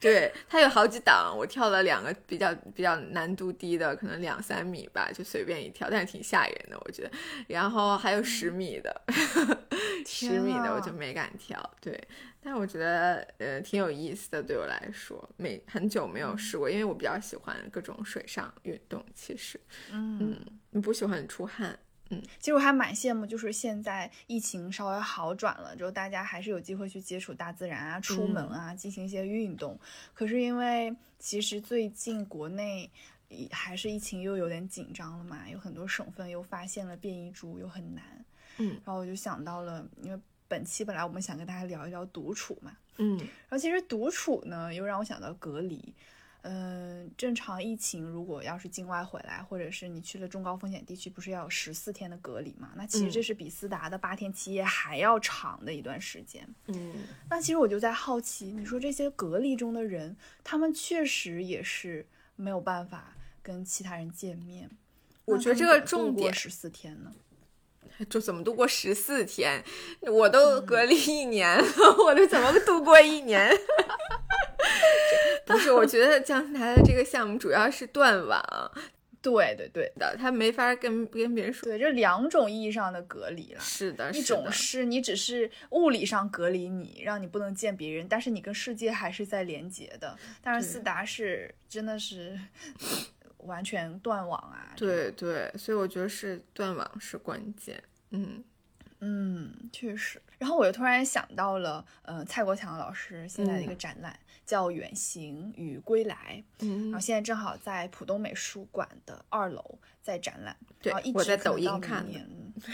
对，它有好几档，我跳了两个比较比较难度低的，可能两三米吧，就随便一跳，但是挺吓人的，我觉得。然后还有十米的，[laughs] 十米的我啊就没敢跳。对，但我觉得呃挺有意思的，对我来说，没很久没有试过，因为我比较喜欢各种水上运动。其实，嗯，你不喜欢出汗，嗯其实我还蛮羡慕，就是现在疫情稍微好转了之后，大家还是有机会去接触大自然啊、出门啊，进行一些运动。可是因为其实最近国内。还是疫情又有点紧张了嘛，有很多省份又发现了变异株，又很难。嗯，然后我就想到了，因为本期本来我们想跟大家聊一聊独处嘛，嗯，然后其实独处呢，又让我想到隔离。嗯，正常疫情如果要是境外回来，或者是你去了中高风险地区，不是要有十四天的隔离嘛？那其实这是比斯达的八天七夜还要长的一段时间。嗯，那其实我就在好奇，你说这些隔离中的人，他们确实也是没有办法跟其他人见面。我觉得这个重点十四天呢，就怎么度过十四天？我都隔离一年了，我都怎么度过一年？[laughs] 不是，我觉得江台的这个项目主要是断网，对对对的，他没法跟跟别人说。对，这两种意义上的隔离了。是的，一种是你只是物理上隔离你，让你不能见别人，但是你跟世界还是在连接的。但是思达是真的是完全断网啊。对对，所以我觉得是断网是关键。嗯嗯，确实。然后我又突然想到了，呃，蔡国强老师现在的一个展览。叫《远行与归来》，嗯，然后现在正好在浦东美术馆的二楼在展览，对，我在抖音看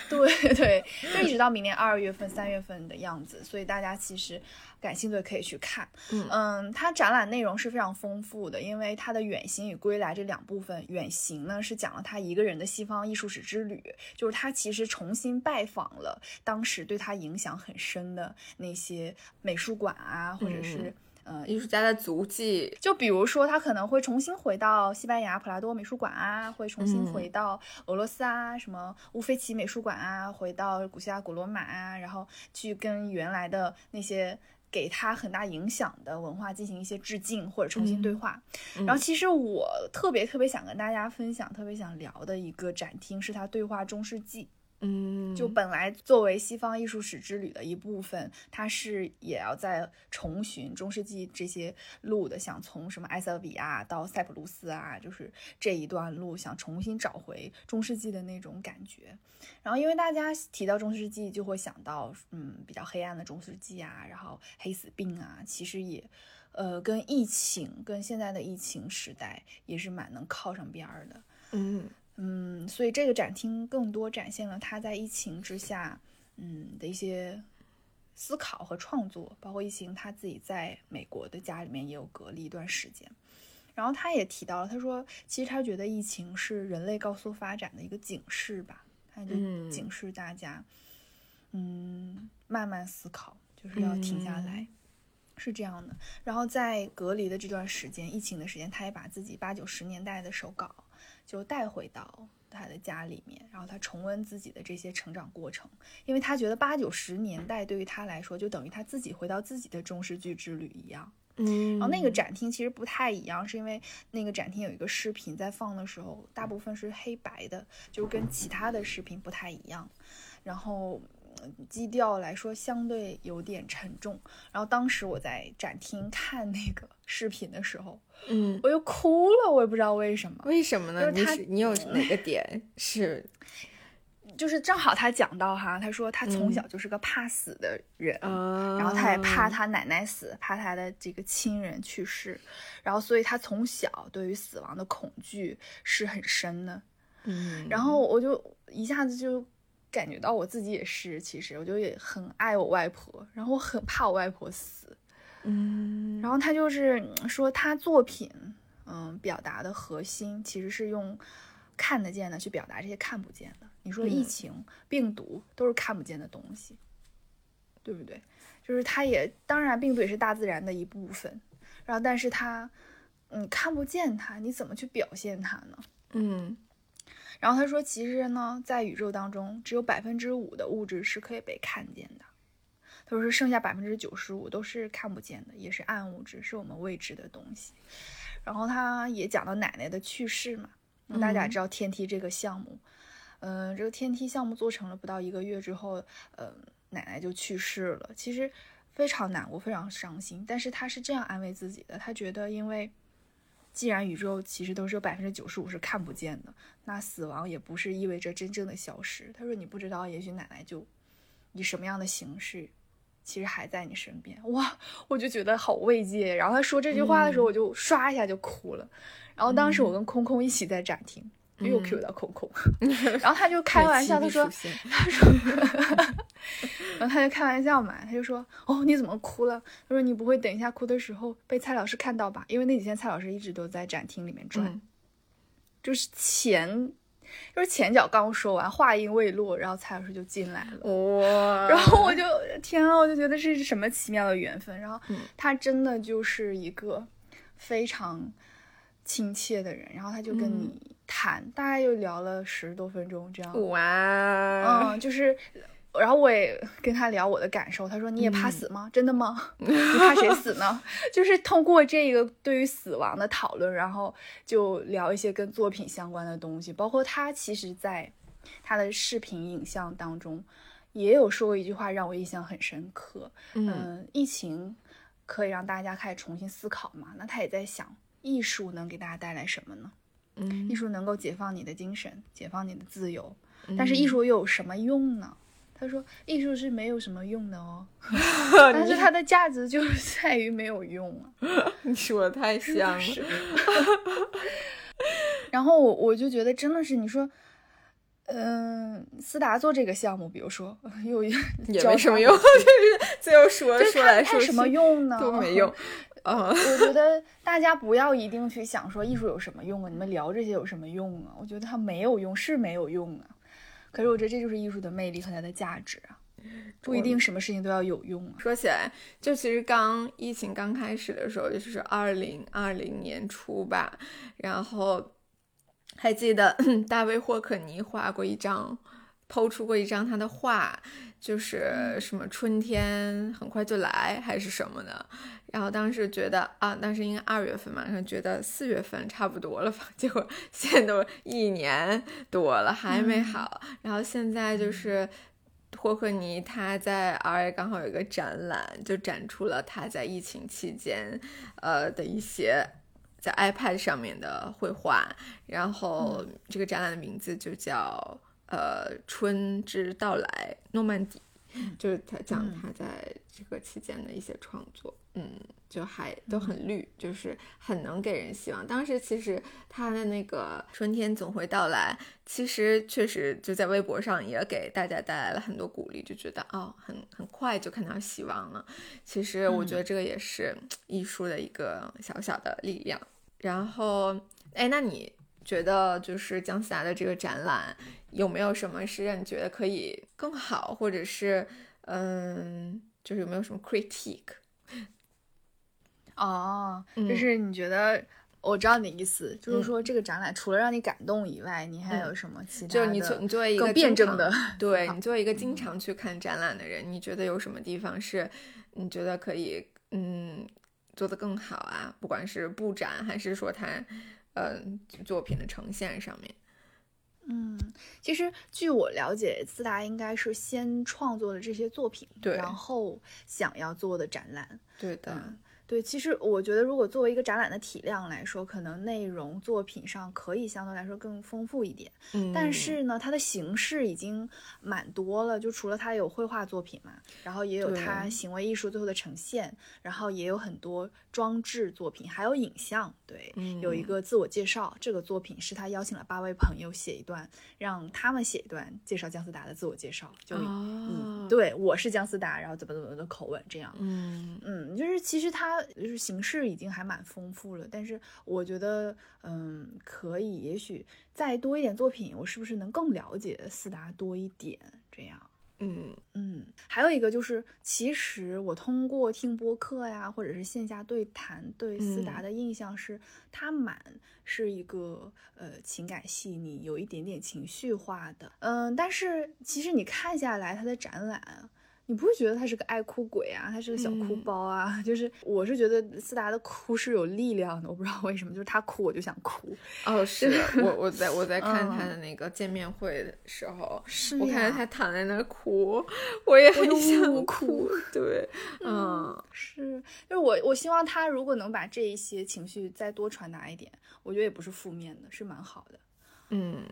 对对，就一直到明年二月份、三月份的样子，所以大家其实感兴趣可以去看。嗯嗯，它展览内容是非常丰富的，因为它的《远行与归来》这两部分，《远行》呢是讲了他一个人的西方艺术史之旅，就是他其实重新拜访了当时对他影响很深的那些美术馆啊，或者是。呃，艺术家的足迹，就比如说，他可能会重新回到西班牙普拉多美术馆啊，会重新回到俄罗斯啊，什么乌菲齐美术馆啊，回到古希腊古罗马啊，然后去跟原来的那些给他很大影响的文化进行一些致敬或者重新对话。然后，其实我特别特别想跟大家分享，特别想聊的一个展厅是他对话中世纪。嗯，就本来作为西方艺术史之旅的一部分，它是也要在重寻中世纪这些路的，想从什么埃塞俄比亚到塞浦路斯啊，就是这一段路，想重新找回中世纪的那种感觉。然后，因为大家提到中世纪，就会想到嗯比较黑暗的中世纪啊，然后黑死病啊，其实也呃跟疫情，跟现在的疫情时代也是蛮能靠上边儿的。嗯。嗯，所以这个展厅更多展现了他在疫情之下，嗯的一些思考和创作，包括疫情他自己在美国的家里面也有隔离一段时间。然后他也提到了，他说其实他觉得疫情是人类高速发展的一个警示吧，他就警示大家，嗯，慢慢思考，就是要停下来，是这样的。然后在隔离的这段时间，疫情的时间，他也把自己八九十年代的手稿。就带回到他的家里面，然后他重温自己的这些成长过程，因为他觉得八九十年代对于他来说，就等于他自己回到自己的中世纪之旅一样。嗯，然后那个展厅其实不太一样，是因为那个展厅有一个视频在放的时候，大部分是黑白的，就跟其他的视频不太一样。然后。基调来说相对有点沉重，然后当时我在展厅看那个视频的时候，嗯，我又哭了，我也不知道为什么。为什么呢？你你有哪个点是？[laughs] 就是正好他讲到哈，他说他从小就是个怕死的人，然后他也怕他奶奶死，怕他的这个亲人去世，然后所以他从小对于死亡的恐惧是很深的。嗯，然后我就一下子就。感觉到我自己也是，其实我就也很爱我外婆，然后我很怕我外婆死，嗯，然后他就是说他作品，嗯，表达的核心其实是用看得见的去表达这些看不见的。你说疫情、病毒都是看不见的东西，对不对？就是他也当然，病毒也是大自然的一部分，然后但是他，你，看不见它，你怎么去表现它呢？嗯。然后他说，其实呢，在宇宙当中，只有百分之五的物质是可以被看见的。他说，剩下百分之九十五都是看不见的，也是暗物质，是我们未知的东西。然后他也讲到奶奶的去世嘛，大家知道天梯这个项目，嗯，这个天梯项目做成了不到一个月之后，呃，奶奶就去世了。其实非常难过，非常伤心。但是他是这样安慰自己的，他觉得因为。既然宇宙其实都是有百分之九十五是看不见的，那死亡也不是意味着真正的消失。他说：“你不知道，也许奶奶就以什么样的形式其实还在你身边。哇，我就觉得好慰藉。然后他说这句话的时候，我就唰一下就哭了。然后当时我跟空空一起在展厅，又 Q 到空空，[laughs] 然后他就开玩笑，他说，他说，然后他就开玩笑嘛，他就说，哦，你怎么哭了？他说你不会等一下哭的时候被蔡老师看到吧？因为那几天蔡老师一直都在展厅里面转，就是前，就是前脚刚说完，话音未落，然后蔡老师就进来了，哇！然后我就天啊，我就觉得这是什么奇妙的缘分。然后他真的就是一个非常。亲切的人，然后他就跟你谈，大概又聊了十多分钟这样。哇，嗯，就是，然后我也跟他聊我的感受，他说你也怕死吗？真的吗？[laughs] 你怕谁死呢？[laughs] 就是通过这个对于死亡的讨论，然后就聊一些跟作品相关的东西，包括他其实在他的视频影像当中也有说过一句话让我印象很深刻。嗯，疫情可以让大家开始重新思考嘛？那他也在想。艺术能给大家带来什么呢？嗯，艺术能够解放你的精神，解放你的自由。但是艺术又有什么用呢？他说，艺术是没有什么用的哦，[laughs] 但是它的价值就在于没有用啊。[laughs] 你说的太像了。[laughs] 然后我我就觉得真的是，你说，嗯，思达做这个项目，比如说又也没什么用，就是最后说说来说去什么用呢？都没用。我觉得大家不要一定去想说艺术有什么用啊，你们聊这些有什么用啊？我觉得它没有用是没有用啊，可是我觉得这就是艺术的魅力和它的价值啊，不一定什么事情都要有用啊。说起来，就其实刚疫情刚开始的时候，就是二零二零年初吧，然后还记得 [laughs] 大卫霍克尼画过一张，抛出过一张他的画。就是什么春天很快就来还是什么的，然后当时觉得啊，当时应该二月份嘛，然后觉得四月份差不多了吧，[laughs] 结果现在都一年多了还没好，然后现在就是霍克尼他在 RA 刚好有一个展览，就展出了他在疫情期间呃的一些在 iPad 上面的绘画，然后这个展览的名字就叫。呃，春之到来，诺曼底，就是他讲他在这个期间的一些创作，嗯，就还都很绿，就是很能给人希望。当时其实他的那个春天总会到来，其实确实就在微博上也给大家带来了很多鼓励，就觉得哦，很很快就看到希望了。其实我觉得这个也是艺术的一个小小的力量。然后，哎，那你觉得就是姜思达的这个展览？有没有什么是让你觉得可以更好，或者是，嗯，就是有没有什么 critique？哦，就是你觉得，我知道你的意思，就是说这个展览除了让你感动以外，你还有什么其他？就是你作你作为一个辩证的，[laughs] 对你作为一个经常去看展览的人，你觉得有什么地方是你觉得可以嗯做得更好啊？不管是布展还是说他嗯作品的呈现上面。嗯，其实据我了解，思达应该是先创作了这些作品，对，然后想要做的展览，对的。对，其实我觉得，如果作为一个展览的体量来说，可能内容作品上可以相对来说更丰富一点。嗯，但是呢，它的形式已经蛮多了，就除了它有绘画作品嘛，然后也有它行为艺术最后的呈现，然后也有很多装置作品，还有影像。对，有一个自我介绍，这个作品是他邀请了八位朋友写一段，让他们写一段介绍姜思达的自我介绍，就嗯，对我是姜思达，然后怎么怎么的口吻这样。嗯嗯，就是其实他。就是形式已经还蛮丰富了，但是我觉得，嗯，可以，也许再多一点作品，我是不是能更了解四达多一点？这样，嗯嗯。还有一个就是，其实我通过听播客呀，或者是线下对谈，对思达的印象是，他蛮是一个呃情感细腻，有一点点情绪化的，嗯。但是其实你看下来他的展览。你不会觉得他是个爱哭鬼啊？他是个小哭包啊？[laughs] 就是我是觉得斯达的哭是有力量的，我不知道为什么，就是他哭我就想哭。哦，是我我在我在看他的那个见面会的时候，[laughs] 是我看到他躺在那哭，我也很想哭。对，嗯，是，就是我我希望他如果能把这一些情绪再多传达一点，我觉得也不是负面的，是蛮好的。嗯，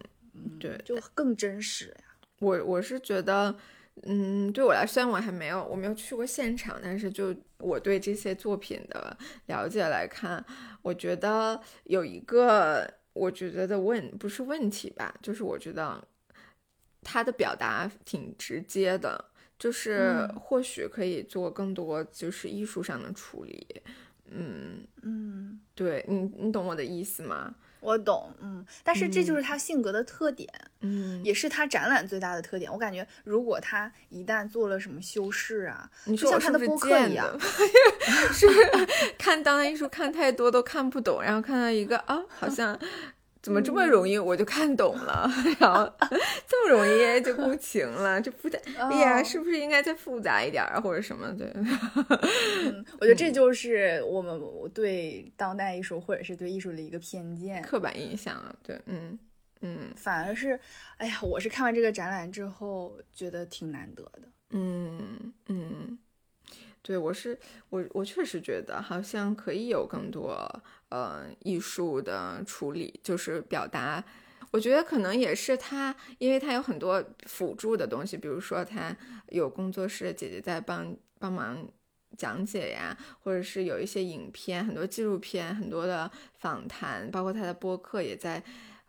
对，就更真实呀。我我是觉得。嗯，对我来，虽然我还没有我没有去过现场，但是就我对这些作品的了解来看，我觉得有一个我觉得的问不是问题吧，就是我觉得他的表达挺直接的，就是或许可以做更多就是艺术上的处理。嗯嗯，对你你懂我的意思吗？我懂，嗯，但是这就是他性格的特点，嗯，也是他展览最大的特点。我感觉，如果他一旦做了什么修饰啊，你说像他的播客一样，[laughs] 是不是看当代艺术看太多都看不懂，然后看到一个啊，好像。怎么这么容易我就看懂了，然后 [laughs] 这么容易就共情了，就复杂。哎呀，是不是应该再复杂一点啊，或者什么的？嗯，[laughs] 我觉得这就是我们对当代艺术或者是对艺术的一个偏见、刻板印象啊。对，嗯嗯，反而是，哎呀，我是看完这个展览之后觉得挺难得的。嗯嗯，对我是我我确实觉得好像可以有更多。呃，艺术的处理就是表达，我觉得可能也是他，因为他有很多辅助的东西，比如说他有工作室的姐姐在帮帮忙讲解呀，或者是有一些影片，很多纪录片，很多的访谈，包括他的播客也在。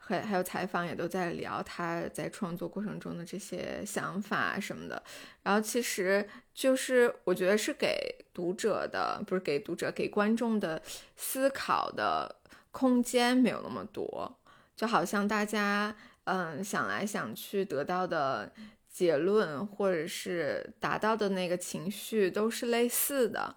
还还有采访也都在聊他在创作过程中的这些想法什么的，然后其实就是我觉得是给读者的，不是给读者，给观众的思考的空间没有那么多，就好像大家嗯想来想去得到的结论或者是达到的那个情绪都是类似的。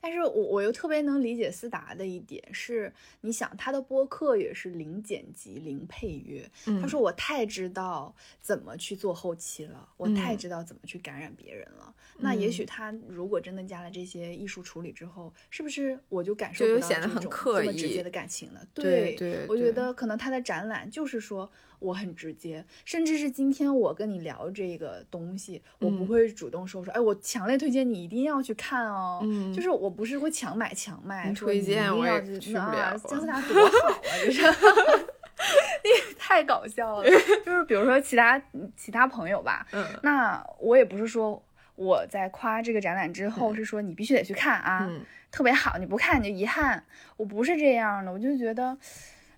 但是我我又特别能理解思达的一点是，你想他的播客也是零剪辑、零配乐。他说我太知道怎么去做后期了，我太知道怎么去感染别人了。那也许他如果真的加了这些艺术处理之后，是不是我就感受不到这种这么直接的感情了？对对，我觉得可能他的展览就是说。我很直接，甚至是今天我跟你聊这个东西，我不会主动说说，哎，我强烈推荐你一定要去看哦。嗯，就是我不是会强买强卖，推荐我也去不了。姜思达多好啊，就是，[laughs] 你太搞笑了。[laughs] 就是比如说其他其他朋友吧，嗯，那我也不是说我在夸这个展览之后是说你必须得去看啊，特别好，你不看你就遗憾。我不是这样的，我就觉得。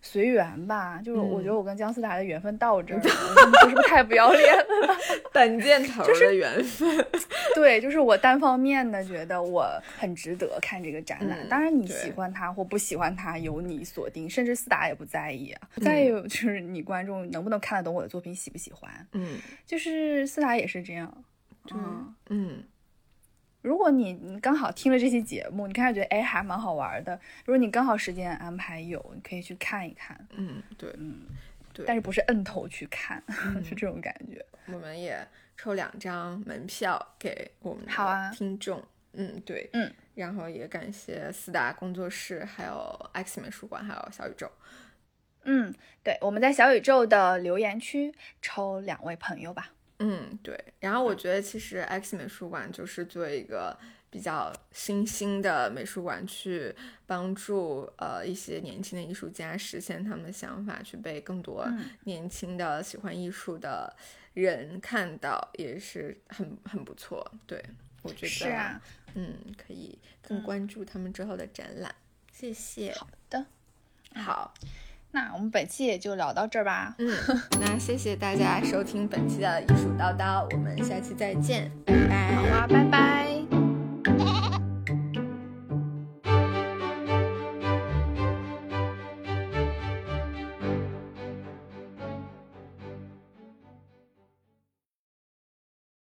随缘吧，就是我觉得我跟姜思达的缘分到这儿，[laughs] 是不是太不要脸了？[laughs] 单箭头的缘分，[laughs] 对，就是我单方面的觉得我很值得看这个展览。当然你喜欢他或不喜欢他由你锁定，甚至思达也不在意。再有就是你观众能不能看得懂我的作品，喜不喜欢？嗯，就是思达也是这样。嗯嗯。如果你你刚好听了这期节目，你开始觉得哎还蛮好玩的。如果你刚好时间安排有，你可以去看一看。嗯，对，嗯，对。但是不是摁头去看，[laughs] 是这种感觉。我们也抽两张门票给我们的听众。嗯，对，嗯。然后也感谢四大工作室，还有 X 美术馆，还有小宇宙。嗯，对，我们在小宇宙的留言区抽两位朋友吧。嗯，对。然后我觉得其实 X 美术馆就是作为一个比较新兴的美术馆，去帮助呃一些年轻的艺术家实现他们的想法，去被更多年轻的喜欢艺术的人看到，也是很很不错。对，我觉得是啊，嗯，可以更关注他们之后的展览。谢谢。好的，好。那我们本期也就聊到这儿吧。嗯，[laughs] 那谢谢大家收听本期的艺术叨叨，我们下期再见，拜拜。好啊，拜拜。